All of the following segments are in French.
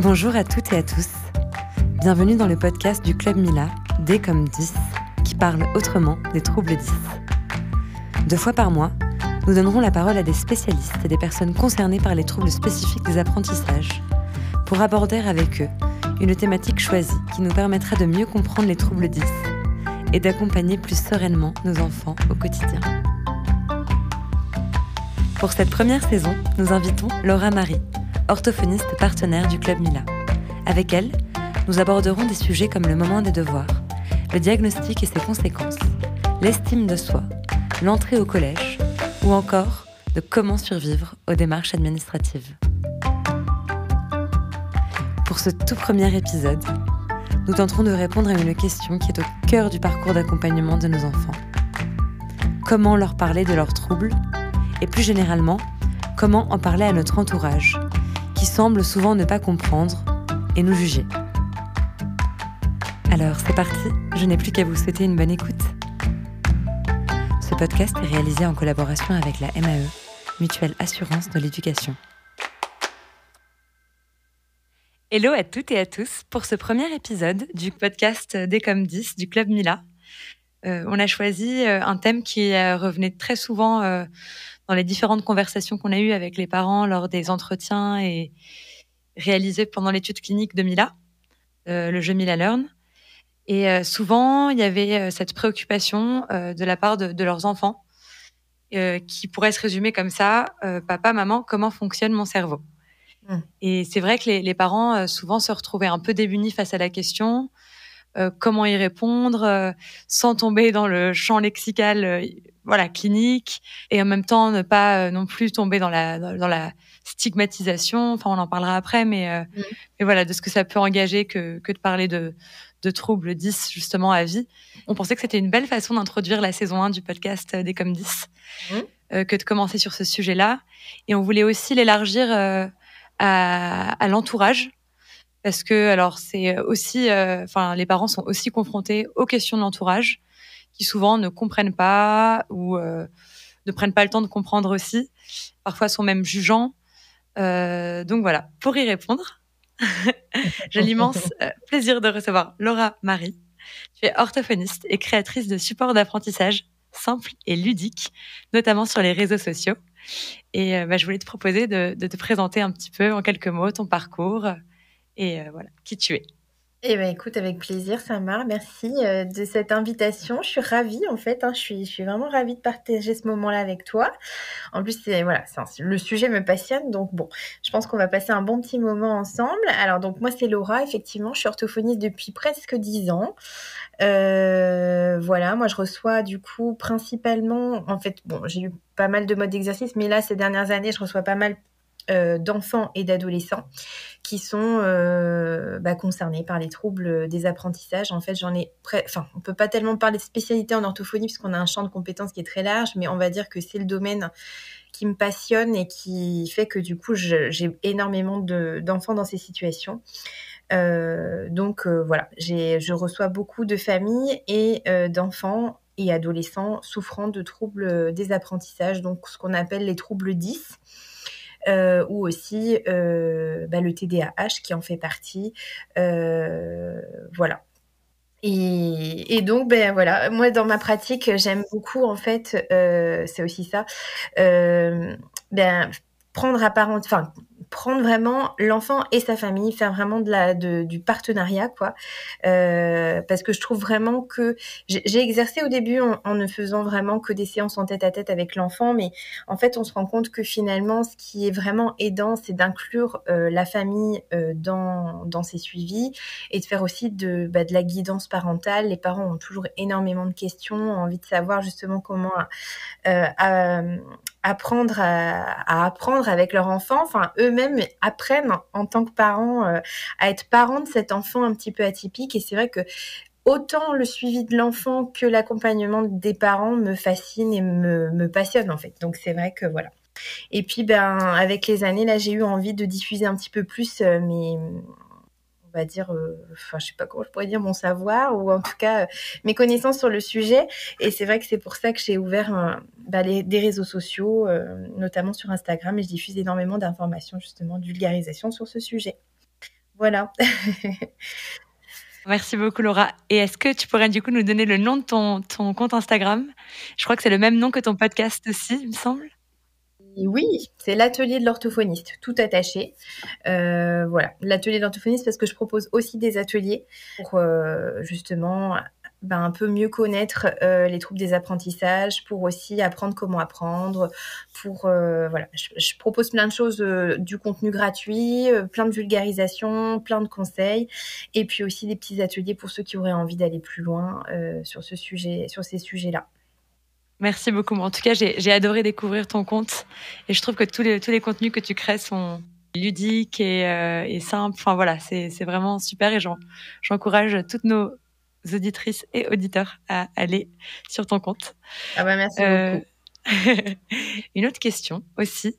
Bonjour à toutes et à tous. Bienvenue dans le podcast du Club Mila, D comme 10, qui parle autrement des troubles 10. Deux fois par mois, nous donnerons la parole à des spécialistes et des personnes concernées par les troubles spécifiques des apprentissages pour aborder avec eux une thématique choisie qui nous permettra de mieux comprendre les troubles 10 et d'accompagner plus sereinement nos enfants au quotidien. Pour cette première saison, nous invitons Laura Marie, orthophoniste partenaire du Club Mila. Avec elle, nous aborderons des sujets comme le moment des devoirs, le diagnostic et ses conséquences, l'estime de soi, l'entrée au collège ou encore de comment survivre aux démarches administratives. Pour ce tout premier épisode, nous tenterons de répondre à une question qui est au cœur du parcours d'accompagnement de nos enfants. Comment leur parler de leurs troubles et plus généralement, comment en parler à notre entourage qui semble souvent ne pas comprendre et nous juger. Alors c'est parti, je n'ai plus qu'à vous souhaiter une bonne écoute. Ce podcast est réalisé en collaboration avec la MAE, Mutuelle Assurance de l'Éducation. Hello à toutes et à tous pour ce premier épisode du podcast Des comme 10 du Club Mila. Euh, on a choisi euh, un thème qui euh, revenait très souvent dans les différentes conversations qu'on a eues avec les parents lors des entretiens et réalisés pendant l'étude clinique de Mila, euh, le jeu Mila Learn. Et euh, souvent, il y avait euh, cette préoccupation de la part de, leurs enfants qui pourrait se résumer comme ça papa, maman, comment fonctionne mon cerveau? Mmh. Et c'est vrai que les, les parents souvent se retrouvaient un peu démunis face à la question. comment y répondre? sans tomber dans le champ lexical voilà clinique et en même temps ne pas euh, non plus tomber dans la dans, la stigmatisation. Enfin, on en parlera après, mais, euh, mm. mais voilà de ce que ça peut engager que que de parler de de troubles 10 justement à vie. On pensait que c'était une belle façon d'introduire la saison 1 du podcast des comme 10 mm. que de commencer sur ce sujet-là et on voulait aussi l'élargir à, à l'entourage parce que alors c'est aussi enfin les parents sont aussi confrontés aux questions de l'entourage souvent ne comprennent pas ou euh, ne prennent pas le temps de comprendre aussi. Parfois sont même jugeants. Euh, donc voilà, pour y répondre, j'ai l'immense euh, plaisir de recevoir Laura Marie. Tu es orthophoniste et créatrice de supports d'apprentissage simples et ludiques, notamment sur les réseaux sociaux. Et bah, je voulais te proposer de, de, te présenter un petit peu en quelques mots ton parcours et voilà qui tu es. Eh ben, écoute, avec plaisir, Samar. Merci euh, de cette invitation. Je suis ravie, en fait. Hein, je, suis, je suis vraiment ravie de partager ce moment-là avec toi. En plus, c'est, voilà, le sujet me passionne. Donc, bon, je pense qu'on va passer un bon petit moment ensemble. Alors, donc, moi, c'est Laura. Effectivement, je suis orthophoniste depuis presque dix ans. Euh, voilà, moi, je reçois, du coup, principalement, en fait, bon, j'ai eu pas mal de modes d'exercice, mais là, ces dernières années, je reçois pas mal euh, d'enfants et d'adolescents qui sont euh, bah, concernés par les troubles des apprentissages. En fait, j'en ai, enfin, on peut pas tellement parler de spécialité en orthophonie puisqu'on a un champ de compétences qui est très large, mais on va dire que c'est le domaine qui me passionne et qui fait que du coup, j'ai énormément d'enfants dans ces situations. Euh, donc voilà, je reçois beaucoup de familles et d'enfants et adolescents souffrant de troubles des apprentissages, donc ce qu'on appelle les troubles 10. Euh, ou aussi euh, bah, le TDAH qui en fait partie. Euh, voilà. Et, donc, ben voilà, moi dans ma pratique, j'aime beaucoup en fait, c'est aussi ça, ben prendre à part, enfin prendre vraiment l'enfant et sa famille, faire vraiment de la, de, du partenariat, quoi. Euh, parce que je trouve vraiment que j'ai exercé au début en, ne faisant vraiment que des séances en tête à tête avec l'enfant, mais en fait, on se rend compte que finalement, ce qui est vraiment aidant, c'est d'inclure euh, la famille euh, dans, dans ses suivis et de faire aussi de, bah, de la guidance parentale. Les parents ont toujours énormément de questions, ont envie de savoir justement comment apprendre à, apprendre avec leur enfant, enfin eux-mêmes apprennent en tant que parents euh, à être parents de cet enfant un petit peu atypique. Et c'est vrai que autant le suivi de l'enfant que l'accompagnement des parents me fascine et me, passionne en fait. Donc c'est vrai que voilà. Et puis ben avec les années là j'ai eu envie de diffuser un petit peu plus euh, mes va dire, euh, enfin, je sais pas comment je pourrais dire mon savoir ou en tout cas euh, mes connaissances sur le sujet. Et c'est vrai que c'est pour ça que j'ai ouvert bah, des réseaux sociaux, euh, notamment sur Instagram, et je diffuse énormément d'informations justement, de vulgarisation sur ce sujet. Voilà. Merci beaucoup Laura. Et est-ce que tu pourrais du coup nous donner le nom de ton, ton compte Instagram? Je crois que c'est le même nom que ton podcast aussi, il me semble. Oui, c'est l'atelier de l'orthophoniste, tout attaché. Euh, voilà, l'atelier de l'orthophoniste parce que je propose aussi des ateliers pour euh, justement ben, un peu mieux connaître euh, les troubles des apprentissages, pour aussi apprendre comment apprendre, pour voilà, je, propose plein de choses, du contenu gratuit, plein de vulgarisation, plein de conseils, et puis aussi des petits ateliers pour ceux qui auraient envie d'aller plus loin sur ce sujet, sur ces sujets-là. Merci beaucoup. En tout cas, j'ai adoré découvrir ton compte et je trouve que tous les, tous les contenus que tu crées sont ludiques et, euh, et simples. Enfin voilà, c'est vraiment super et j'encourage toutes nos auditrices et auditeurs à aller sur ton compte. Ah bah merci euh, beaucoup. Une autre question aussi,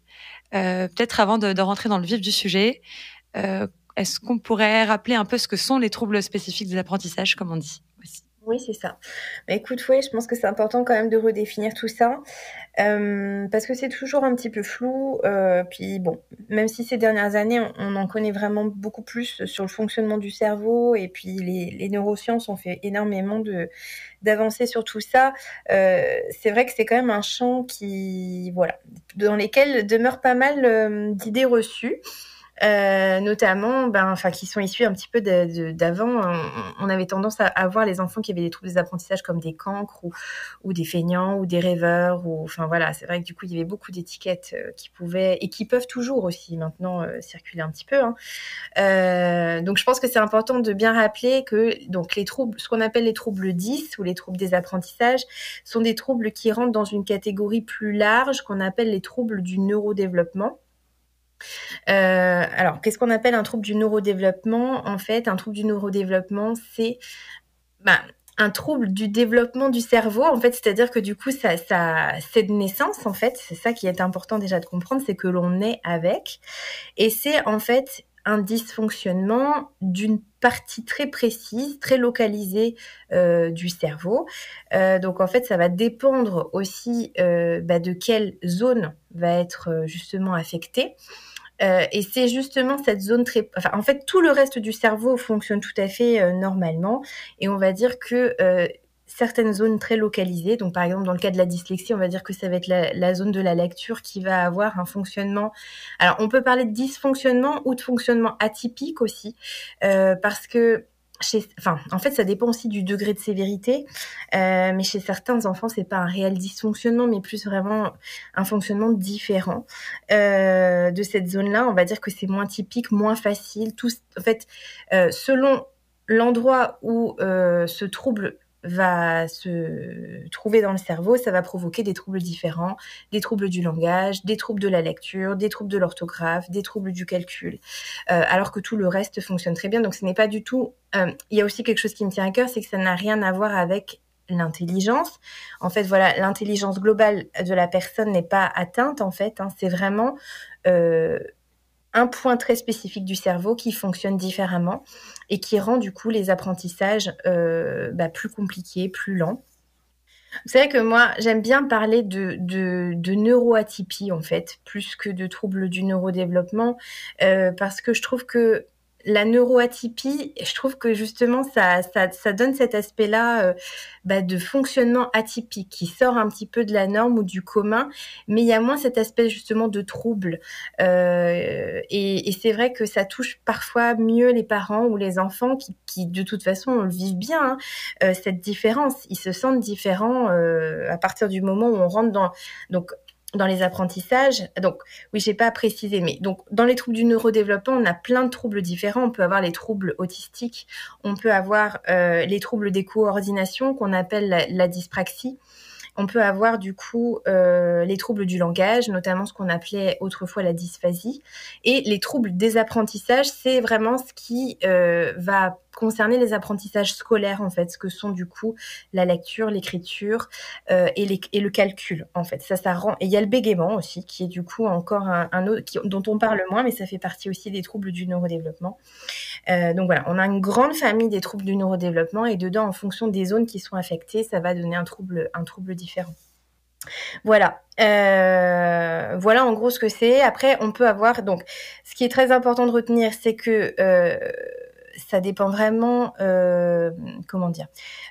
euh, peut-être avant de, de, rentrer dans le vif du sujet, euh, est-ce qu'on pourrait rappeler un peu ce que sont les troubles spécifiques des apprentissages, comme on dit? Oui, c'est ça. Mais écoute, oui, je pense que c'est important quand même de redéfinir tout ça, euh, parce que c'est toujours un petit peu flou. Euh, puis bon, même si ces dernières années, on, en connaît vraiment beaucoup plus sur le fonctionnement du cerveau, et puis les, neurosciences ont fait énormément de d'avancer sur tout ça. Euh, c'est vrai que c'est quand même un champ qui, voilà, dans lesquels demeure pas mal d'idées reçues. Euh, notamment, ben, enfin, qui sont issus un petit peu d'avant. On, avait tendance à, avoir voir les enfants qui avaient des troubles des apprentissages comme des cancres ou, ou des feignants ou des rêveurs. Ou, enfin voilà, c'est vrai que du coup, il y avait beaucoup d'étiquettes euh, qui pouvaient et qui peuvent toujours aussi maintenant euh, circuler un petit peu. Hein. Euh, donc, je pense que c'est important de bien rappeler que donc les troubles, ce qu'on appelle les troubles 10 ou les troubles des apprentissages, sont des troubles qui rentrent dans une catégorie plus large qu'on appelle les troubles du neurodéveloppement. Euh, alors, qu'est-ce qu'on appelle un trouble du neurodéveloppement? En fait, un trouble du neurodéveloppement, c'est bah, un trouble du développement du cerveau, en fait, c'est-à-dire que du coup, ça, c'est de naissance, en fait, c'est ça qui est important déjà de comprendre, c'est que l'on est avec, et c'est en fait un dysfonctionnement d'une partie très précise, très localisée euh, du cerveau. Euh, donc en fait, ça va dépendre aussi bah, de quelle zone va être justement affectée. Euh, et c'est justement cette zone très... Enfin, en fait, tout le reste du cerveau fonctionne tout à fait euh, normalement. Et on va dire que euh, certaines zones très localisées, donc par exemple dans le cas de la dyslexie, on va dire que ça va être la, la zone de la lecture qui va avoir un fonctionnement... Alors, on peut parler de dysfonctionnement ou de fonctionnement atypique aussi, parce que en fait, ça dépend aussi du degré de sévérité. Euh, mais chez certains enfants, c'est pas un réel dysfonctionnement, mais plus vraiment un fonctionnement différent euh, de cette zone-là. On va dire que c'est moins typique, moins facile. Tout, en fait, euh, selon l'endroit où ce trouble va se trouver dans le cerveau, ça va provoquer des troubles différents, des troubles du langage, des troubles de la lecture, des troubles de l'orthographe, des troubles du calcul, euh, alors que tout le reste fonctionne très bien. Donc ce n'est pas du tout... Euh, il y a aussi quelque chose qui me tient à cœur, c'est que ça n'a rien à voir avec l'intelligence. En fait, voilà, l'intelligence globale de la personne n'est pas atteinte, en fait. Hein. c'est vraiment... Euh, un point très spécifique du cerveau qui fonctionne différemment et qui rend du coup les apprentissages euh, bah, plus compliqués, plus lents. Vous savez que moi, j'aime bien parler de, neuroatypie, en fait, plus que de troubles du neurodéveloppement, euh, parce que je trouve que la neuroatypie, je trouve que justement ça, ça, ça donne cet aspect-là euh, bah, de fonctionnement atypique qui sort un petit peu de la norme ou du commun, mais il y a moins cet aspect justement de trouble. Euh, et, et c'est vrai que ça touche parfois mieux les parents ou les enfants qui, qui de toute façon vivent bien hein, euh, cette différence. Ils se sentent différents euh, à partir du moment où on rentre dans donc dans les apprentissages. Donc, oui, j'ai pas précisé, mais donc dans les troubles du neurodéveloppement, on a plein de troubles différents. On peut avoir les troubles autistiques, on peut avoir euh, les troubles des coordinations qu'on appelle la, dyspraxie. On peut avoir du coup euh, les troubles du langage, notamment ce qu'on appelait autrefois la dysphasie. Et les troubles des apprentissages, c'est vraiment ce qui euh, va concerner les apprentissages scolaires en fait, ce que sont du coup la lecture, l'écriture euh, et, et, le calcul en fait. Ça, ça rend. Et il y a le bégaiement aussi, qui est du coup encore un, autre dont on parle moins, mais ça fait partie aussi des troubles du neurodéveloppement. Euh, donc voilà, on a une grande famille des troubles du neurodéveloppement et dedans, en fonction des zones qui sont affectées, ça va donner un trouble, un trouble différent. Voilà. Euh, voilà en gros ce que c'est. Après, on peut avoir donc ce qui est très important de retenir, c'est que ça dépend vraiment, euh, comment dire,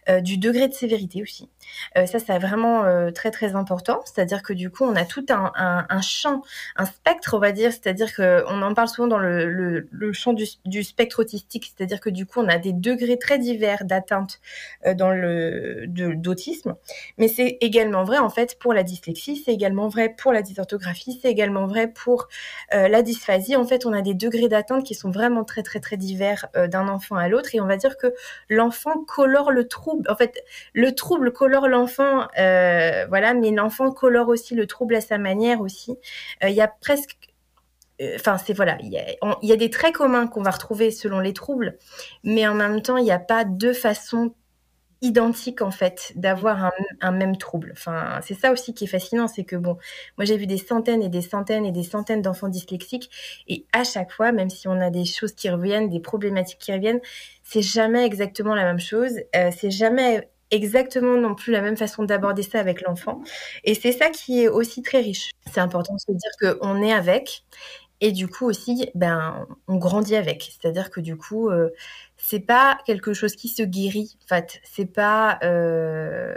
euh, du degré de sévérité aussi. Euh, ça, c'est vraiment euh, très très important. C'est-à-dire que du coup, on a tout un, champ, un spectre, on va dire. C'est-à-dire que on en parle souvent dans le, champ du, spectre autistique. C'est-à-dire que du coup, on a des degrés très divers d'atteinte euh, dans le d'autisme. Mais c'est également vrai en fait pour la dyslexie. C'est également vrai pour la dysorthographie. C'est également vrai pour la dysphasie. En fait, on a des degrés d'atteinte qui sont vraiment très très très divers d'un enfant à l'autre. Et on va dire que l'enfant colore le trouble. En fait, le trouble colore l'enfant, euh, voilà, mais l'enfant colore aussi le trouble à sa manière aussi. Euh, il y a presque euh, enfin c'est voilà il y, a des traits communs qu'on va retrouver selon les troubles mais en même temps il n'y a pas deux façons identiques en fait d'avoir un, même trouble enfin c'est ça aussi qui est fascinant c'est que bon moi j'ai vu des centaines et des centaines et des centaines d'enfants dyslexiques et à chaque fois même si on a des choses qui reviennent des problématiques qui reviennent c'est jamais exactement la même chose c'est jamais exactement non plus la même façon d'aborder ça avec l'enfant. Et c'est ça qui est aussi très riche. C'est important de se dire qu'on est avec. Et du coup aussi, ben, on grandit avec. C'est-à-dire que du coup, euh, c'est pas quelque chose qui se guérit. En fait, c'est pas. Euh.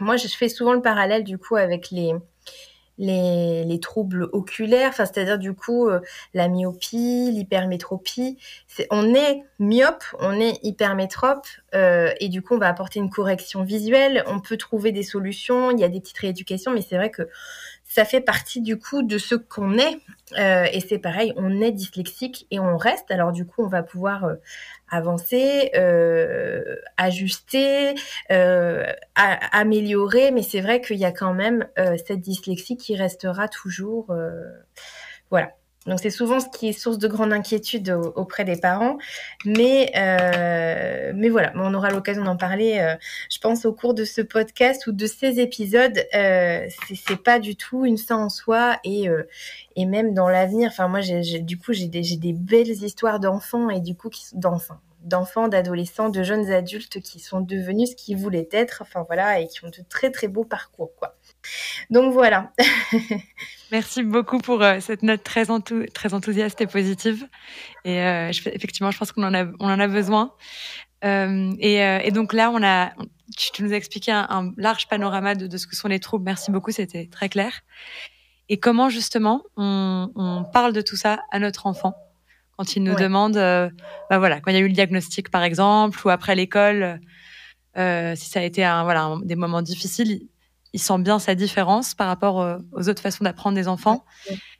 Moi, je fais souvent le parallèle du coup avec les les, les troubles oculaires, enfin, c'est-à-dire du coup euh, la myopie, l'hypermétropie. On est myope, on est hypermétrope, euh, et du coup on va apporter une correction visuelle. On peut trouver des solutions, il y a des petites rééducations, mais c'est vrai que ça fait partie du coup de ce qu'on est. Euh, et c'est pareil, on est dyslexique et on reste. Alors du coup, on va pouvoir euh, avancer, ajuster, améliorer. Mais c'est vrai qu'il y a quand même cette dyslexie qui restera toujours. voilà. Donc c'est souvent ce qui est source de grande inquiétude auprès des parents, mais euh, mais voilà, on aura l'occasion d'en parler. Euh, je pense au cours de ce podcast ou de ces épisodes, euh, c'est pas du tout une fin en soi et euh, et même dans l'avenir. Enfin moi j'ai du coup j'ai des des belles histoires d'enfants et du coup d'enfants, d'adolescents, de jeunes adultes qui sont devenus ce qu'ils voulaient être, enfin voilà, et qui ont de très très beaux parcours, quoi. Donc voilà. Merci beaucoup pour euh, cette note très, enthou très enthousiaste et positive. Et euh, je, effectivement, je pense qu'on en a, on en a besoin. Euh, et, et, donc là, on a, tu nous as expliqué un, un large panorama de, de, ce que sont les troubles. Merci beaucoup, c'était très clair. Et comment justement on, on, parle de tout ça à notre enfant quand il nous ouais. demande, bah voilà, quand il y a eu le diagnostic par exemple, ou après l'école, si ça a été un, voilà, un, des moments difficiles, il sent bien sa différence par rapport euh, aux autres façons d'apprendre des enfants.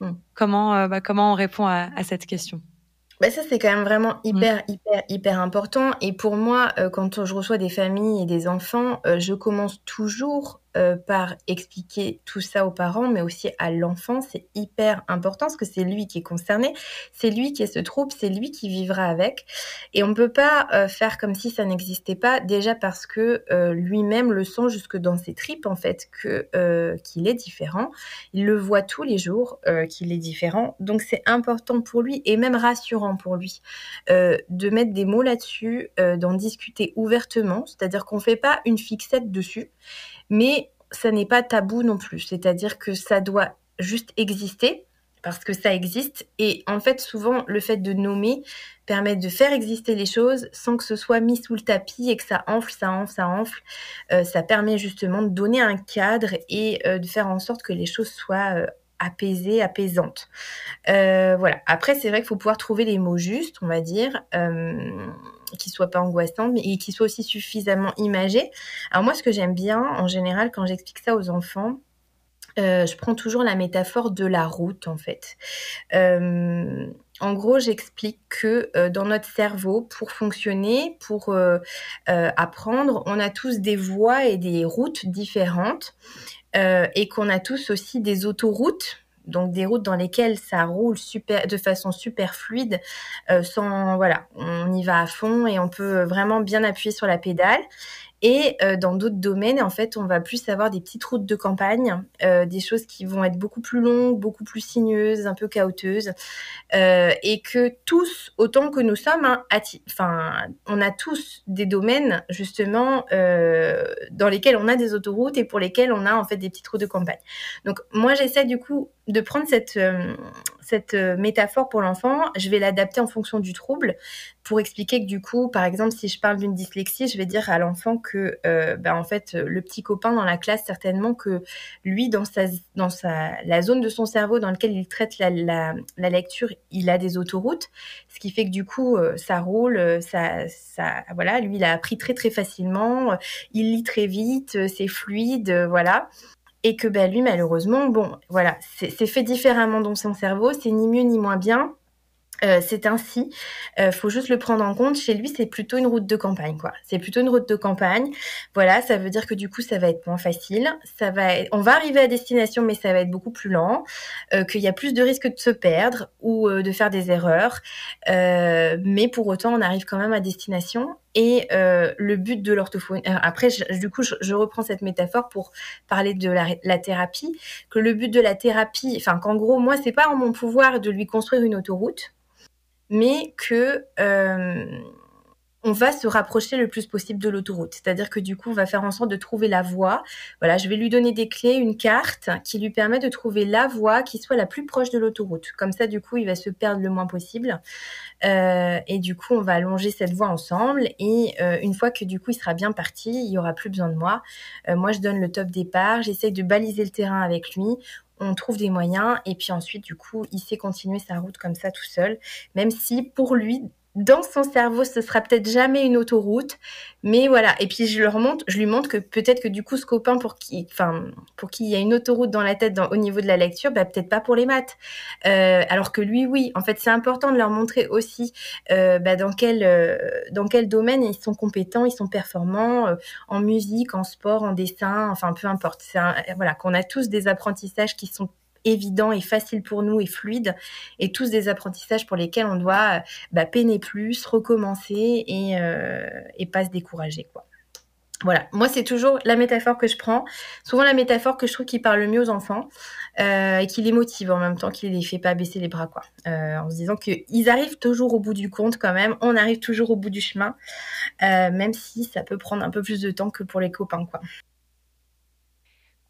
Mmh. Comment, euh, bah, comment on répond à, à cette question? Bah ça, c'est quand même vraiment hyper, mmh. hyper, hyper important. Et pour moi, euh, quand je reçois des familles et des enfants, euh, je commence toujours euh, par expliquer tout ça aux parents, mais aussi à l'enfant. C'est hyper important parce que c'est lui qui est concerné, c'est lui qui est ce trouble, c'est lui qui vivra avec. Et on ne peut pas euh, faire comme si ça n'existait pas, déjà parce que euh, lui-même le sent jusque dans ses tripes, en fait, que qu'il est différent. Il le voit tous les jours qu'il est différent. Donc c'est important pour lui et même rassurant pour lui de mettre des mots là-dessus, d'en discuter ouvertement, c'est-à-dire qu'on ne fait pas une fixette dessus mais ça n'est pas tabou non plus. C'est-à-dire que ça doit juste exister parce que ça existe. Et en fait, souvent, le fait de nommer permet de faire exister les choses sans que ce soit mis sous le tapis et que ça enfle, ça enfle, ça enfle. Euh, ça permet justement de donner un cadre et euh, de faire en sorte que les choses soient euh, apaisées, apaisantes. Voilà. Après, c'est vrai qu'il faut pouvoir trouver les mots justes, on va dire. Qui soit pas angoissante, mais qui soit aussi suffisamment imagée. Alors moi, ce que j'aime bien, en général, quand j'explique ça aux enfants, euh, je prends toujours la métaphore de la route, en fait. Euh, en gros, j'explique que euh, dans notre cerveau, pour fonctionner, pour apprendre, on a tous des voies et des routes différentes et qu'on a tous aussi des autoroutes donc des routes dans lesquelles ça roule super, de façon super fluide, euh, sans voilà, on y va à fond et on peut vraiment bien appuyer sur la pédale. Et euh, dans d'autres domaines, en fait, on va plus avoir des petites routes de campagne, euh, des choses qui vont être beaucoup plus longues, beaucoup plus sinueuses, un peu chaotiques, euh, et que tous, autant que nous sommes, hein, on a tous des domaines justement dans lesquels on a des autoroutes et pour lesquels on a en fait des petites routes de campagne. Donc moi, j'essaie du coup de prendre cette cette euh, métaphore pour l'enfant, je vais l'adapter en fonction du trouble pour expliquer que du coup, par exemple, si je parle d'une dyslexie, je vais dire à l'enfant que, euh, ben, en fait, le petit copain dans la classe, certainement que lui, dans sa, dans sa, la zone de son cerveau dans laquelle il traite la, la, lecture, il a des autoroutes, ce qui fait que du coup, euh, ça roule, ça, ça, voilà, lui, il a appris très très facilement, il lit très vite, c'est fluide, voilà et que bah, lui, malheureusement, bon, voilà, c'est fait différemment dans son cerveau, c'est ni mieux ni moins bien. Euh, c'est ainsi. Euh, faut juste le prendre en compte. Chez lui, c'est plutôt une route de campagne, quoi. C'est plutôt une route de campagne. Voilà, ça veut dire que du coup, ça va être moins facile. Ça va, on va arriver à destination, mais ça va être beaucoup plus lent. Euh, qu'il y a plus de risques de se perdre ou euh, de faire des erreurs. Euh, mais pour autant, on arrive quand même à destination. Et euh, le but de l'orthophonie. Après, du coup, je, je, reprends cette métaphore pour parler de la, la, thérapie. Que le but de la thérapie, enfin, qu'en gros, moi, c'est pas en mon pouvoir de lui construire une autoroute mais que euh, on va se rapprocher le plus possible de l'autoroute. C'est-à-dire que du coup, on va faire en sorte de trouver la voie. Voilà, je vais lui donner des clés, une carte qui lui permet de trouver la voie qui soit la plus proche de l'autoroute. Comme ça, du coup, il va se perdre le moins possible. Euh, et du coup, on va allonger cette voie ensemble. Et euh, une fois que du coup, il sera bien parti, il y aura plus besoin de moi. Euh, moi, je donne le top départ. J'essaye de baliser le terrain avec lui on trouve des moyens et puis ensuite du coup il sait continuer sa route comme ça tout seul même si pour lui dans son cerveau, ce sera peut-être jamais une autoroute, mais voilà. Et puis je leur montre, je lui montre que peut-être que du coup ce copain pour qui, enfin pour qui il y a une autoroute dans la tête au niveau de la lecture, bah peut-être pas pour les maths. Euh, alors que lui, oui. En fait, c'est important de leur montrer aussi euh, bah, dans quel euh, dans quel domaine ils sont compétents, ils sont performants en musique, en sport, en dessin, enfin peu importe. Voilà qu'on a tous des apprentissages qui sont évident et facile pour nous et fluide, et tous des apprentissages pour lesquels on doit bah, peiner plus, recommencer et, euh, et pas se décourager. Quoi. Voilà, moi c'est toujours la métaphore que je prends, souvent la métaphore que je trouve qui parle le mieux aux enfants euh, et qui les motive en même temps, qui les fait pas baisser les bras quoi, euh, en se disant qu'ils arrivent toujours au bout du compte quand même, on arrive toujours au bout du chemin, euh, même si ça peut prendre un peu plus de temps que pour les copains quoi.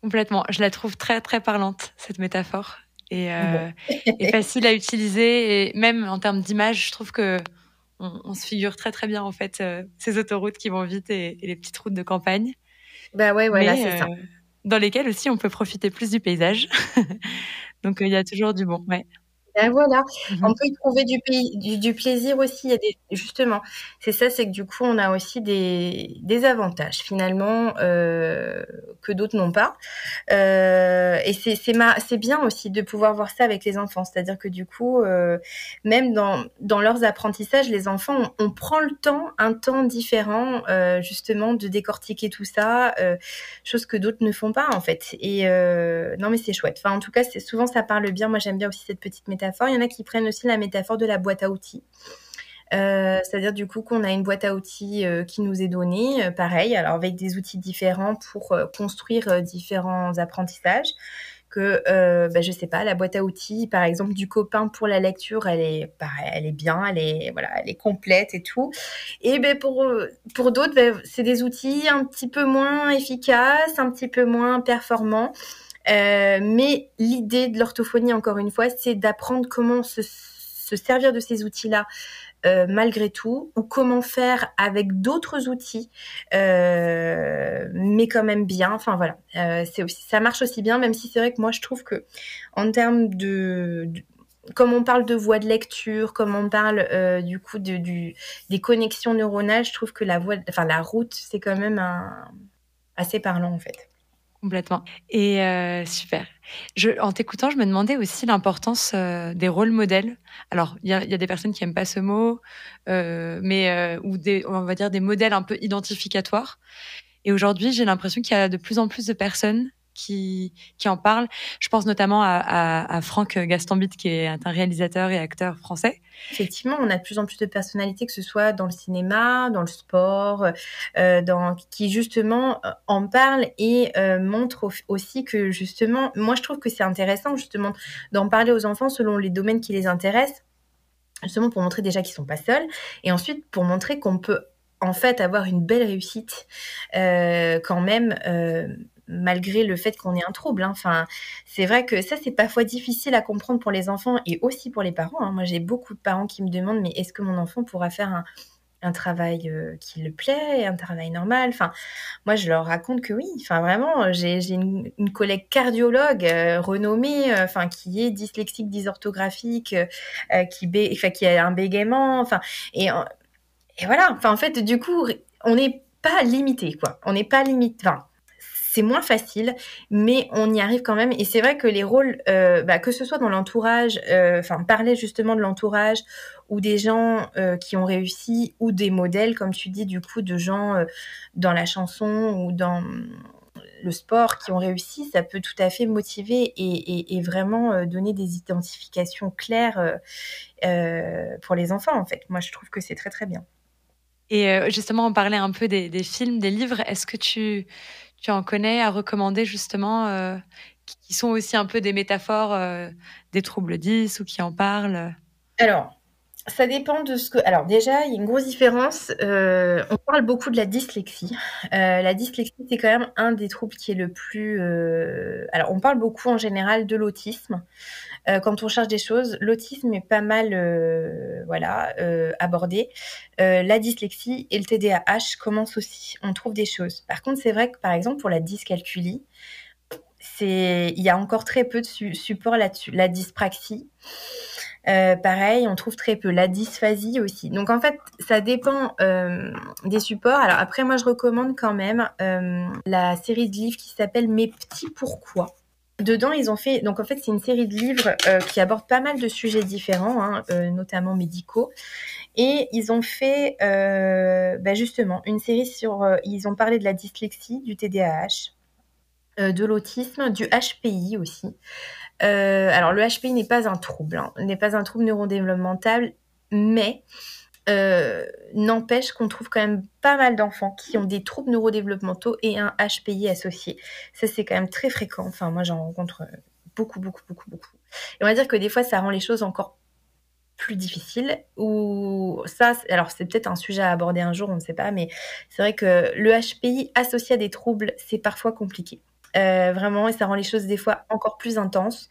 Complètement. Je la trouve très, très parlante, cette métaphore. Et, euh, et facile à utiliser. Et même en termes d'image, je trouve que on, on, se figure très, très bien, en fait, euh, ces autoroutes qui vont vite et, et, les petites routes de campagne. Bah ouais, voilà, c'est ça. Euh, dans lesquelles aussi on peut profiter plus du paysage. Donc, il y a toujours du bon. Ouais. Ben voilà, mmh on peut y trouver du, pays, du, du, plaisir aussi. Il y a des, justement, c'est ça, c'est que du coup, on a aussi des, des avantages finalement euh, que d'autres n'ont pas. Euh, et c'est c'est bien aussi de pouvoir voir ça avec les enfants. C'est-à-dire que du coup, euh, même dans, dans leurs apprentissages, les enfants, on, on prend le temps, un temps différent, justement, de décortiquer tout ça, chose que d'autres ne font pas en fait. Et non, mais c'est chouette. Enfin, en tout cas, c'est souvent ça parle bien. Moi, j'aime bien aussi cette petite métaphore Il y en a qui prennent aussi la métaphore de la boîte à outils. Euh, c'est-à-dire du coup qu'on a une boîte à outils euh, qui nous est donnée, euh, pareil, alors avec des outils différents pour construire différents apprentissages. Que bah, je sais pas, la boîte à outils, par exemple du copain pour la lecture, elle est pareil, elle est bien, elle est voilà, elle est complète et tout. Et ben pour pour d'autres, ben, c'est des outils un petit peu moins efficaces, un petit peu moins performants. Euh, mais l'idée de l'orthophonie, encore une fois, c'est d'apprendre comment se, se, servir de ces outils-là euh, malgré tout, ou comment faire avec d'autres outils, euh, mais quand même bien. Enfin voilà, euh, c'est aussi, ça marche aussi bien, même si c'est vrai que moi je trouve que en termes de, comme on parle de voie de lecture, comme on parle euh, du coup de, du, des connexions neuronales, je trouve que la voie, enfin la route, c'est quand même un, assez parlant en fait. Complètement. Et euh, super. Je, en t'écoutant, je me demandais aussi l'importance euh, des rôles modèles. Alors, il y a, y a, des personnes qui aiment pas ce mot, euh, mais euh, ou des, on va dire des modèles un peu identificatoires. Et aujourd'hui, j'ai l'impression qu'il y a de plus en plus de personnes qui, en parlent. Je pense notamment à, à, à Franck Gastambit, qui est un réalisateur et acteur français. Effectivement, on a de plus en plus de personnalités, que ce soit dans le cinéma, dans le sport, euh, qui justement euh, en parlent et euh, montrent aussi que justement, moi je trouve que c'est intéressant justement d'en parler aux enfants selon les domaines qui les intéressent justement pour montrer déjà qu'ils sont pas seuls et ensuite pour montrer qu'on peut en fait avoir une belle réussite quand même malgré le fait qu'on ait un trouble. Hein. Enfin, c'est vrai que ça, c'est parfois difficile à comprendre pour les enfants et aussi pour les parents. Hein. Moi, j'ai beaucoup de parents qui me demandent, mais est-ce que mon enfant pourra faire un, travail euh, qui le plaît, un travail normal? Enfin, moi, je leur raconte que oui. Enfin, vraiment, j'ai une, collègue cardiologue euh, renommée, euh, enfin, qui est dyslexique, dysorthographique, qui, enfin, qui a un bégaiement. Enfin, et, et voilà. Enfin, en fait, du coup, on n'est pas limité, quoi. On n'est pas limité. Enfin, c'est moins facile, mais on y arrive quand même. Et c'est vrai que les rôles, euh, bah, que ce soit dans l'entourage, euh, enfin parler justement de l'entourage ou des gens euh, qui ont réussi ou des modèles, comme tu dis, du coup, de gens dans la chanson ou dans le sport qui ont réussi, ça peut tout à fait motiver et, vraiment donner des identifications claires pour les enfants, en fait. Moi, je trouve que c'est très, très bien. Et justement, on parlait un peu des films, des livres. Est-ce que tu, tu en connais à recommander justement euh, qui sont aussi un peu des métaphores euh, des troubles 10 ou qui en parlent? Alors, ça dépend de ce que. Alors déjà, il y a une grosse différence. Euh, on parle beaucoup de la dyslexie. la dyslexie, c'est quand même un des troubles qui est le plus. Alors, on parle beaucoup en général de l'autisme. Euh, quand on cherche des choses, l'autisme est pas mal euh, voilà, euh, abordé. la dyslexie et le TDAH commencent aussi. On trouve des choses. Par contre, c'est vrai que par exemple pour la dyscalculie, il y a encore très peu de support là-dessus. La dyspraxie. pareil, on trouve très peu la dysphasie aussi. Donc en fait, ça dépend des supports. Alors après, moi, je recommande quand même la série de livres qui s'appelle Mes petits pourquoi. Dedans, ils ont fait, donc en fait, c'est une série de livres euh, qui abordent pas mal de sujets différents, hein, euh, notamment médicaux. Et ils ont fait, euh, bah justement, une série sur, ils ont parlé de la dyslexie, du TDAH, de l'autisme, du HPI aussi. alors, le HPI n'est pas un trouble, hein, n'est pas un trouble neurodéveloppemental, mais euh, n'empêche qu'on trouve quand même pas mal d'enfants qui ont des troubles neurodéveloppementaux et un HPI associé. Ça, c'est quand même très fréquent. Enfin, moi, j'en rencontre beaucoup, beaucoup, beaucoup, beaucoup. Et on va dire que des fois, ça rend les choses encore plus difficiles. Ou ça, alors c'est peut-être un sujet à aborder un jour, on ne sait pas, mais c'est vrai que le HPI associé à des troubles, c'est parfois compliqué. Euh, vraiment, et ça rend les choses des fois encore plus intenses.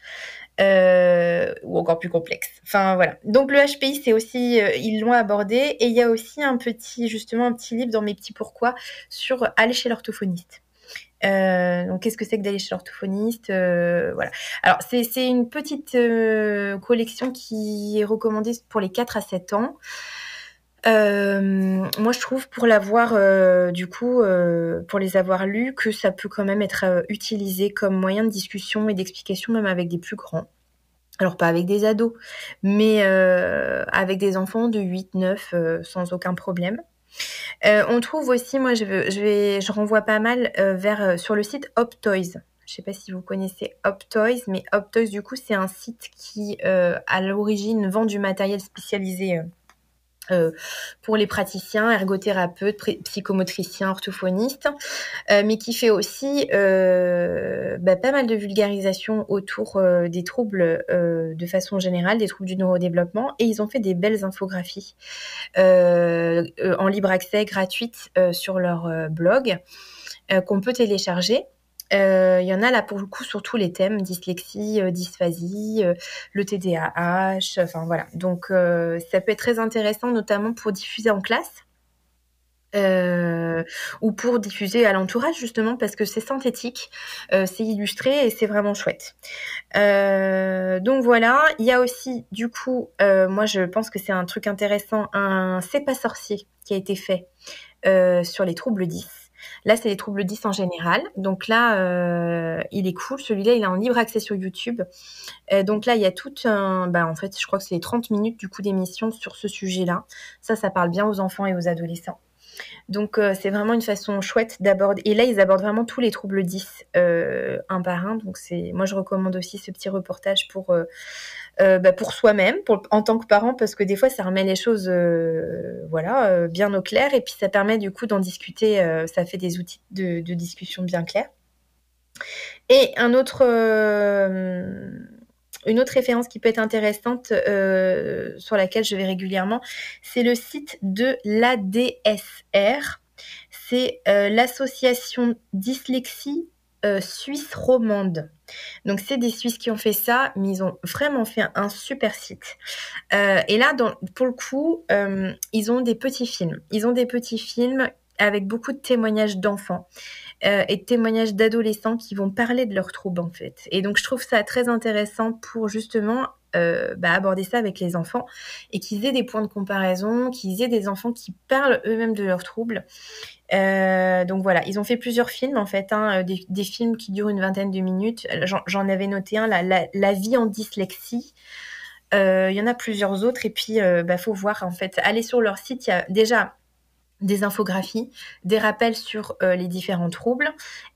Euh, ou encore plus complexe. Enfin voilà. Donc le HPI, c'est aussi, euh, ils l'ont abordé, et il y a aussi un petit, justement, un petit livre dans mes petits pourquoi sur aller chez l'orthophoniste. Euh, donc qu'est-ce que c'est que d'aller chez l'orthophoniste Voilà. Alors c'est une petite collection qui est recommandée pour les 4 à 7 ans. Moi, je trouve pour l'avoir, du coup, pour les avoir lus, que ça peut quand même être utilisé comme moyen de discussion et d'explication, même avec des plus grands. Alors pas avec des ados, mais avec des enfants de 8, 9, sans aucun problème. on trouve aussi, moi, je, vais, renvoie pas mal vers sur le site Optoys. Je sais pas si vous connaissez Optoys, mais Optoys, du coup, c'est un site qui, à l'origine, vend du matériel spécialisé euh, pour les praticiens, ergothérapeutes, psychomotriciens, orthophonistes, euh, mais qui fait aussi euh, bah, pas mal de vulgarisation autour des troubles de façon générale, des troubles du neurodéveloppement, et ils ont fait des belles infographies en libre accès, gratuites sur leur blog, qu'on peut télécharger. Euh, il y en a là pour le coup sur tous les thèmes, dyslexie, euh, dysphasie, euh, le TDAH, enfin voilà. Donc ça peut être très intéressant notamment pour diffuser en classe. ou pour diffuser à l'entourage justement parce que c'est synthétique, c'est illustré et c'est vraiment chouette. donc voilà, il y a aussi du coup, moi je pense que c'est un truc intéressant, un C'est pas sorcier qui a été fait sur les troubles 10. Là, c'est les troubles 10 en général. Donc là, euh, il est cool. Celui-là, il est en libre accès sur YouTube. Donc là, il y a tout un... Bah, en fait, je crois que c'est 30 minutes du coup d'émission sur ce sujet-là. Ça, ça parle bien aux enfants et aux adolescents. Donc c'est vraiment une façon chouette d'aborder. Et là, ils abordent vraiment tous les troubles 10 un par un. Donc c'est, moi, je recommande aussi ce petit reportage pour bah, pour soi-même, en tant que parent, parce que des fois, ça remet les choses, voilà, bien au clair. Et puis ça permet du coup d'en discuter. ça fait des outils de, de discussion bien clairs. Et un autre une autre référence qui peut être intéressante euh, sur laquelle je vais régulièrement, c'est le site de l'ADSR. C'est euh, l'association dyslexie euh, suisse romande. Donc c'est des Suisses qui ont fait ça, mais ils ont vraiment fait un, super site. et là, pour le coup, ils ont des petits films. Ils ont des petits films avec beaucoup de témoignages d'enfants. Euh, et témoignages d'adolescents qui vont parler de leurs troubles en fait. Et donc je trouve ça très intéressant pour justement euh, bah, aborder ça avec les enfants et qu'ils aient des points de comparaison, qu'ils aient des enfants qui parlent eux-mêmes de leurs troubles. Euh, donc voilà, ils ont fait plusieurs films en fait, hein, des, films qui durent une vingtaine de minutes. J'en avais noté un, la, la, vie en dyslexie. Il y en a plusieurs autres et puis bah faut voir en fait. Aller sur leur site, il y a déjà des infographies, des rappels sur euh, les différents troubles.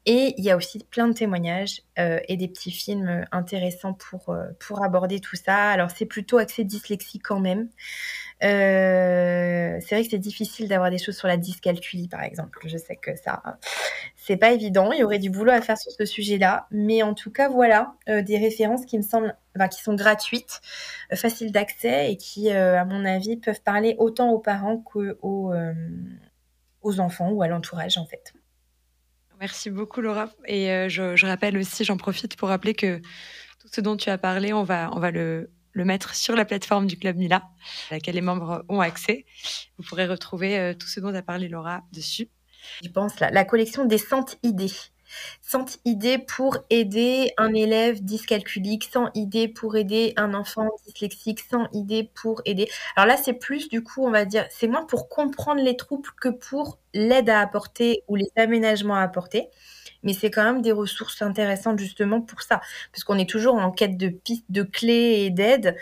Et il y a aussi plein de témoignages euh, et des petits films intéressants pour, euh, pour aborder tout ça. Alors c'est plutôt axé dyslexie quand même. c'est vrai que c'est difficile d'avoir des choses sur la dyscalculie par exemple. Je sais que ça, c'est pas évident. Il y aurait du boulot à faire sur ce sujet-là. Mais en tout cas, voilà des références qui me semblent, enfin, qui sont gratuites, faciles d'accès et qui, à mon avis, peuvent parler autant aux parents qu'aux aux enfants ou à l'entourage en fait. Merci beaucoup Laura. Et euh, je, rappelle aussi, j'en profite pour rappeler que tout ce dont tu as parlé, on va, on va le, mettre sur la plateforme du Club Mila, à laquelle les membres ont accès. Vous pourrez retrouver euh, tout ce dont a parlé Laura dessus. Je pense la, la collection des 100 idées. 100 idées pour aider un élève dyscalculique, 100 idées pour aider un enfant dyslexique, 100 idées pour aider. Alors là, c'est plus, du coup, on va dire, c'est moins pour comprendre les troubles que pour l'aide à apporter ou les aménagements à apporter. Mais c'est quand même des ressources intéressantes justement pour ça, puisqu'on est toujours en quête de pistes, de clés et d'aide.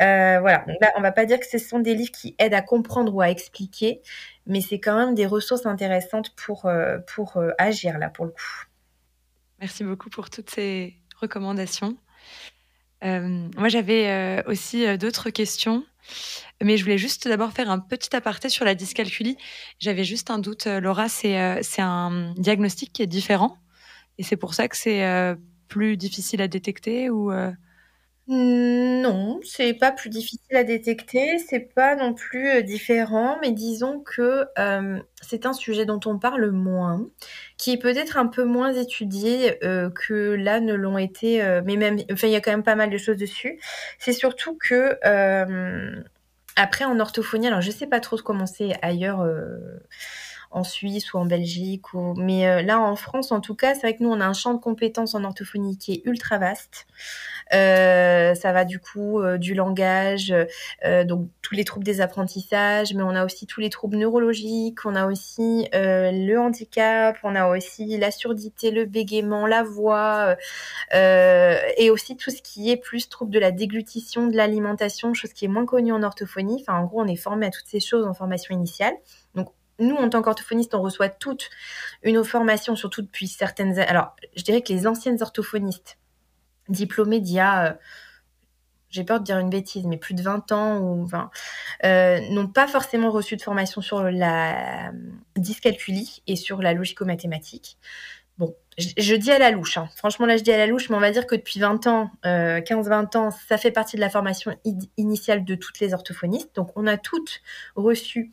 Euh, voilà. Donc là, on va pas dire que ce sont des livres qui aident à comprendre ou à expliquer, mais c'est quand même des ressources intéressantes pour, euh, pour euh, agir là, pour le coup. Merci beaucoup pour toutes ces recommandations. Euh, moi, j'avais euh, aussi euh, d'autres questions, mais je voulais juste d'abord faire un petit aparté sur la dyscalculie. J'avais juste un doute, Laura, c'est un diagnostic qui est différent, et c'est pour ça que c'est plus difficile à détecter ou non, c'est pas plus difficile à détecter, c'est pas non plus euh, différent, mais disons que euh, c'est un sujet dont on parle moins, qui est peut-être un peu moins étudié euh, que là ne l'ont été, mais même, enfin, il y a quand même pas mal de choses dessus. C'est surtout que après en orthophonie, alors je sais pas trop comment c'est ailleurs en Suisse ou en Belgique. Ou... Mais euh, là, en France, en tout cas, c'est vrai que nous, on a un champ de compétences en orthophonie qui est ultra vaste. Euh, ça va du coup euh, du langage, donc tous les troubles des apprentissages, mais on a aussi tous les troubles neurologiques, on a aussi le handicap, on a aussi la surdité, le bégaiement, la voix, et aussi tout ce qui est plus trouble de la déglutition, de l'alimentation, chose qui est moins connue en orthophonie. Enfin, en gros, on est formé à toutes ces choses en formation initiale. Donc, nous, en tant qu'orthophonistes, on reçoit toute une formation, surtout depuis certaines. Alors, je dirais que les anciennes orthophonistes diplômées d'il y a, euh, j'ai peur de dire une bêtise, mais plus de 20 ans ou 20, euh, n'ont pas forcément reçu de formation sur la euh, dyscalculie et sur la logico-mathématique. Bon, je, dis à la louche. Hein. Franchement, là, je dis à la louche, mais on va dire que depuis 20 ans, 15-20 ans, ça fait partie de la formation initiale de toutes les orthophonistes. Donc, on a toutes reçu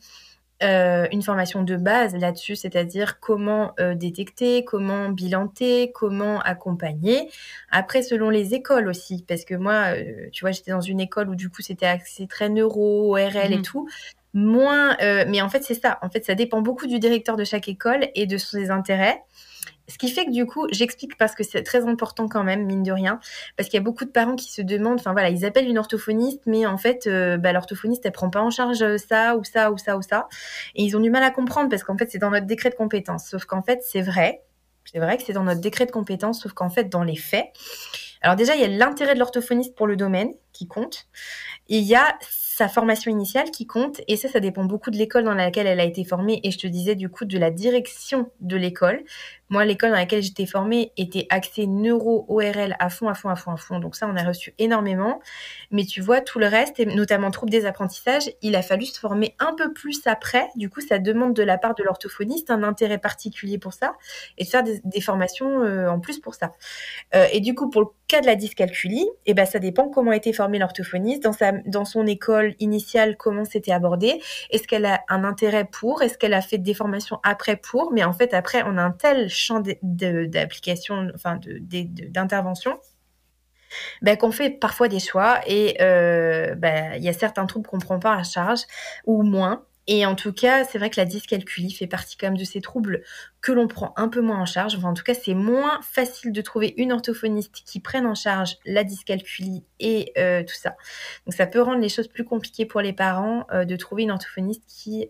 euh, une formation de base là-dessus, c'est-à-dire comment euh, détecter, comment bilanter, comment accompagner. Après, selon les écoles aussi, parce que moi, euh, tu vois, j'étais dans une école où du coup c'était axé très neuro, ORL et mmh. tout. Moins, mais en fait c'est ça. En fait, ça dépend beaucoup du directeur de chaque école et de ses intérêts. Ce qui fait que du coup, j'explique parce que c'est très important quand même, mine de rien, parce qu'il y a beaucoup de parents qui se demandent, enfin voilà, ils appellent une orthophoniste, mais en fait, euh, bah, l'orthophoniste, elle prend pas en charge euh, ça ou ça ou ça ou ça, et ils ont du mal à comprendre parce qu'en fait, c'est dans notre décret de compétence. Sauf qu'en fait, c'est vrai, c'est vrai que c'est dans notre décret de compétence, sauf qu'en fait, dans les faits, alors déjà, il y a l'intérêt de l'orthophoniste pour le domaine, compte. Il y a sa formation initiale qui compte. Et ça, ça dépend beaucoup de l'école dans laquelle elle a été formée. Et je te disais du coup de la direction de l'école. Moi, l'école dans laquelle j'étais formée était axée neuro-ORL à fond, à fond, à fond, à fond. Donc ça, on a reçu énormément. Mais tu vois, tout le reste, et notamment troubles des apprentissages, il a fallu se former un peu plus après. Du coup, ça demande de la part de l'orthophoniste un intérêt particulier pour ça et de faire des, formations euh, en plus pour ça. Euh, et du coup, pour le cas de la dyscalculie, eh ben, ça dépend comment a été formé l'orthophoniste, dans, sa, dans son école initiale, comment c'était abordé, est-ce qu'elle a un intérêt pour, est-ce qu'elle a fait des formations après pour, mais en fait, après, on a un tel champ d'application, enfin d'intervention, ben, qu'on fait parfois des choix et euh, ben, il y a certains troubles qu'on prend pas à charge ou moins. Et en tout cas, c'est vrai que la dyscalculie fait partie quand même de ces troubles que l'on prend un peu moins en charge. Enfin, en tout cas, c'est moins facile de trouver une orthophoniste qui prenne en charge la dyscalculie et euh, tout ça. Donc, ça peut rendre les choses plus compliquées pour les parents euh, de trouver une orthophoniste qui,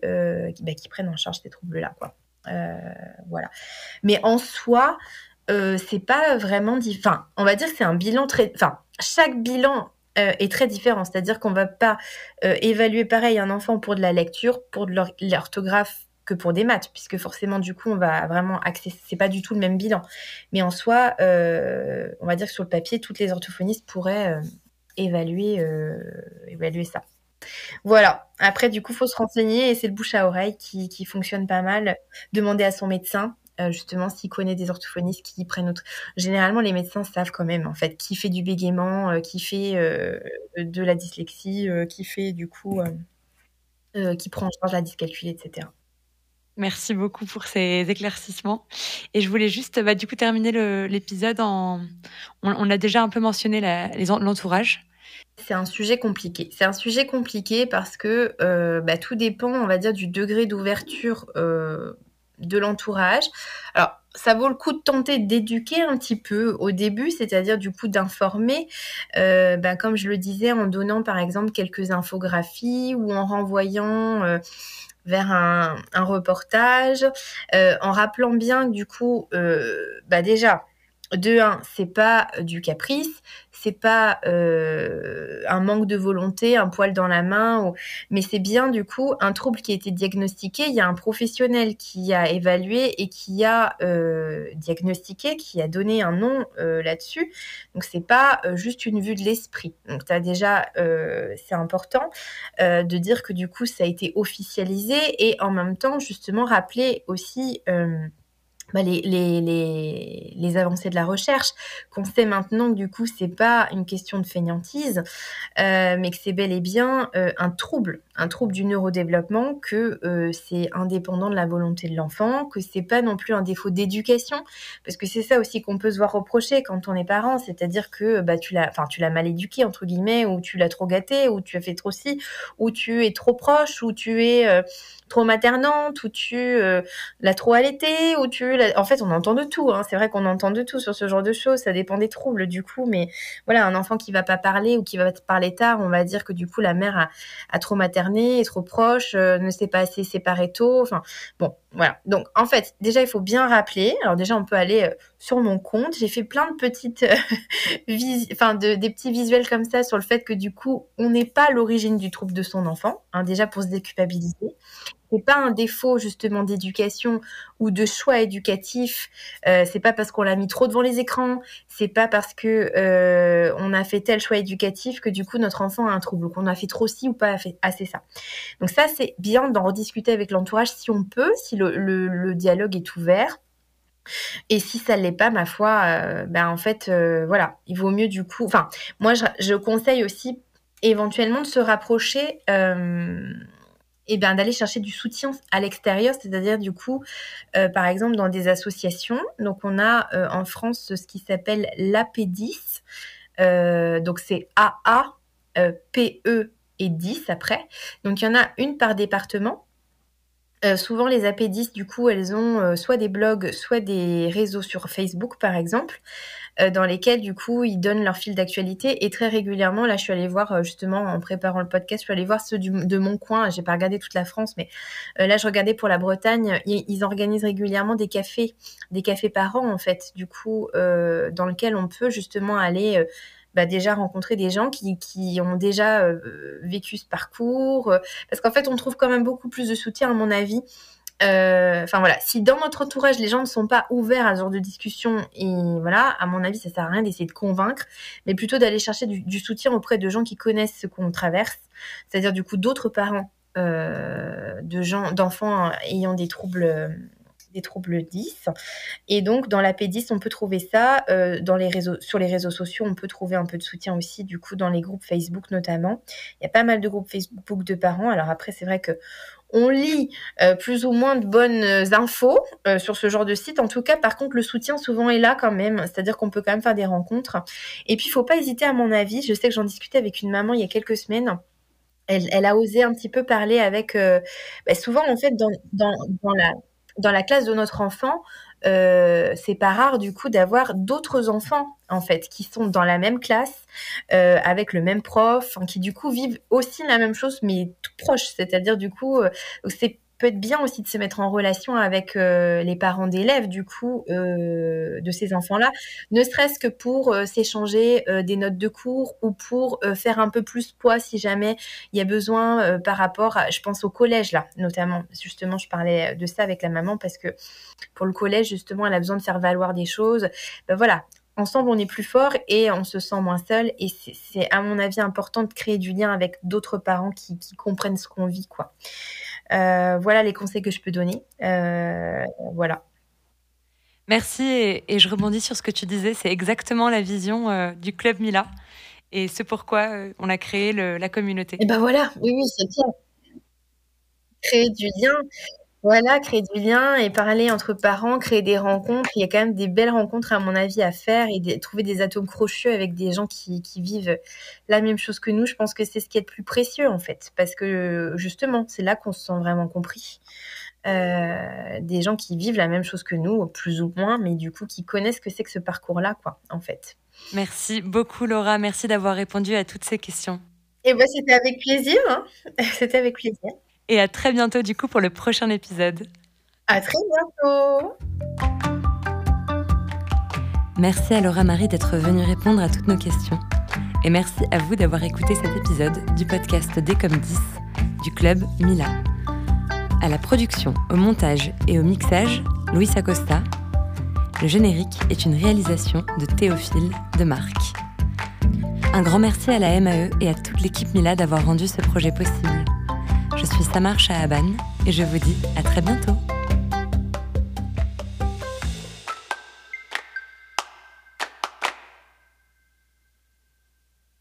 qui, ben, qui prenne en charge ces troubles-là. Euh, voilà. Mais en soi, euh, c'est pas vraiment. Enfin, on va dire que c'est un bilan très. Enfin, chaque bilan euh, est très différent. C'est-à-dire qu'on va pas évaluer pareil un enfant pour de la lecture, pour de l'orthographe que pour des maths, puisque forcément, du coup, on va vraiment accéder. C'est pas du tout le même bilan. Mais en soi, on va dire que sur le papier, toutes les orthophonistes pourraient évaluer, évaluer ça. Voilà. Après, du coup, faut se renseigner et c'est le bouche à oreille qui, qui fonctionne pas mal. Demander à son médecin, euh, justement, s'il connaît des orthophonistes qui prennent autre. Généralement, les médecins savent quand même, en fait, qui fait du bégaiement, euh, qui fait euh, de la dyslexie, qui fait, du coup, qui prend en charge la dyscalculie, etc. Merci beaucoup pour ces éclaircissements. Et je voulais juste, bah, du coup, terminer l'épisode en. On, a déjà un peu mentionné l'entourage. C'est un sujet compliqué. C'est un sujet compliqué parce que euh, bah, tout dépend, on va dire, du degré d'ouverture euh, de l'entourage. Alors, ça vaut le coup de tenter d'éduquer un petit peu au début, c'est-à-dire du coup d'informer, euh, bah, comme je le disais, en donnant par exemple quelques infographies ou en renvoyant vers un, un reportage, en rappelant bien du coup, bah déjà, de un, c'est pas du caprice, c'est pas euh, un manque de volonté, un poil dans la main, mais c'est bien du coup un trouble qui a été diagnostiqué. Il y a un professionnel qui a évalué et qui a euh, diagnostiqué, qui a donné un nom euh, là-dessus. Donc c'est pas juste une vue de l'esprit. Donc as déjà, c'est important de dire que du coup ça a été officialisé et en même temps justement rappeler aussi bah, les, avancées de la recherche, qu'on sait maintenant que du coup c'est pas une question de fainéantise, euh, mais que c'est bel et bien euh, un trouble, un trouble du neurodéveloppement, que euh, c'est indépendant de la volonté de l'enfant, que c'est pas non plus un défaut d'éducation, parce que c'est ça aussi qu'on peut se voir reprocher quand on est parent, c'est-à-dire que bah tu l'as, tu l'as mal éduqué entre guillemets, ou tu l'as trop gâté, ou tu as fait trop ci, ou tu es trop proche, ou tu es trop maternante, ou tu l'as trop allaité, ou tu en fait, on entend de tout. Hein. C'est vrai qu'on entend de tout sur ce genre de choses. Ça dépend des troubles, du coup. Mais voilà, un enfant qui va pas parler ou qui va parler tard, on va dire que du coup, la mère a, trop materné, est trop proche, euh, ne s'est pas assez séparée tôt. Enfin, bon, voilà. Donc, en fait, déjà, il faut bien rappeler. Alors, déjà, on peut aller euh, sur mon compte. J'ai fait plein de petites, euh, enfin, de, des petits visuels comme ça sur le fait que du coup, on n'est pas l'origine du trouble de son enfant. Hein, déjà pour se déculpabiliser c'est pas un défaut justement d'éducation ou de choix éducatif. Euh, c'est pas parce qu'on l'a mis trop devant les écrans, c'est pas parce que euh, on a fait tel choix éducatif que du coup notre enfant a un trouble, qu'on a fait trop ci ou pas assez ça. Donc ça c'est bien d'en rediscuter avec l'entourage si on peut, si le, dialogue est ouvert. Et si ça l'est pas, ma foi, euh, ben en fait, voilà, il vaut mieux du coup. Enfin, moi, je, conseille aussi éventuellement de se rapprocher et bien d'aller chercher du soutien à l'extérieur, c'est-à-dire du coup, euh, par exemple dans des associations. Donc on a euh, en France ce qui s'appelle l'AP10, euh, donc c'est AA, PE et 10 après. Donc il y en a une par département. Souvent les AP10 du coup elles ont soit des blogs, soit des réseaux sur Facebook par exemple. Euh, dans lesquels du coup ils donnent leur fil d'actualité et très régulièrement là je suis allée voir euh, justement en préparant le podcast je suis allée voir ceux de mon coin j'ai pas regardé toute la France mais euh, là je regardais pour la Bretagne ils, organisent régulièrement des cafés des cafés par an en fait du coup dans lequel on peut justement aller bah, déjà rencontrer des gens qui, qui ont déjà vécu ce parcours. parce qu'en fait, on trouve quand même beaucoup plus de soutien, à mon avis, euh, enfin voilà, si dans notre entourage les gens ne sont pas ouverts à ce genre de discussion, et voilà, à mon avis, ça sert à rien d'essayer de convaincre, mais plutôt d'aller chercher du, soutien auprès de gens qui connaissent ce qu'on traverse, c'est-à-dire du coup d'autres parents euh, de gens, d'enfants ayant des troubles des troubles 10. Et donc, dans la P10, on peut trouver ça. Euh, dans les réseaux, sur les réseaux sociaux, on peut trouver un peu de soutien aussi, du coup, dans les groupes Facebook notamment. Il y a pas mal de groupes Facebook de parents. Alors après, c'est vrai que on lit euh, plus ou moins de bonnes euh, infos sur ce genre de site. En tout cas, par contre, le soutien souvent est là quand même. C'est-à-dire qu'on peut quand même faire des rencontres. Et puis, il faut pas hésiter, à mon avis. Je sais que j'en discutais avec une maman il y a quelques semaines. Elle, a osé un petit peu parler avec. Bah, souvent, en fait, dans, la, dans la classe de notre enfant, euh, c'est pas rare du coup d'avoir d'autres enfants en fait qui sont dans la même classe euh, avec le même prof, qui du coup vivent aussi la même chose mais tout proche. C'est-à-dire du coup euh, c'est peut être bien aussi de se mettre en relation avec euh, les parents d'élèves du coup euh, de ces enfants-là, ne serait-ce que pour euh, s'échanger des notes de cours ou pour faire un peu plus poids si jamais il y a besoin par rapport, à, je pense au collège là notamment. Justement, je parlais de ça avec la maman parce que pour le collège justement, elle a besoin de faire valoir des choses. Ben voilà, ensemble on est plus fort et on se sent moins seul et c'est à mon avis important de créer du lien avec d'autres parents qui, qui comprennent ce qu'on vit quoi. Euh, voilà les conseils que je peux donner. Euh, voilà. Merci et, je rebondis sur ce que tu disais. C'est exactement la vision euh, du club Mila et c'est pourquoi on a créé la communauté. Et ben voilà, oui oui c'est bien. Créer du lien, voilà, créer du lien et parler entre parents, créer des rencontres. Il y a quand même des belles rencontres, à mon avis, à faire et trouver des atomes crochus avec des gens qui, vivent la même chose que nous. Je pense que c'est ce qui est le plus précieux, en fait, parce que justement, c'est là qu'on se sent vraiment compris. Euh, des gens qui vivent la même chose que nous, plus ou moins, mais du coup, qui connaissent ce que c'est que ce parcours-là, quoi, en fait. Merci beaucoup, Laura. Merci d'avoir répondu à toutes ces questions. Et eh ben, c'était avec plaisir. Hein. c'était avec plaisir et à très bientôt du coup pour le prochain épisode. À très bientôt. Merci à Laura Marie d'être venue répondre à toutes nos questions. Et merci à vous d'avoir écouté cet épisode du podcast Des comme 10 du club Mila. À la production, au montage et au mixage, Louis Acosta. Le générique est une réalisation de Théophile de Marc. Un grand merci à la MAE et à toute l'équipe Mila d'avoir rendu ce projet possible. Je suis Samar Shahaban et je vous dis à très bientôt.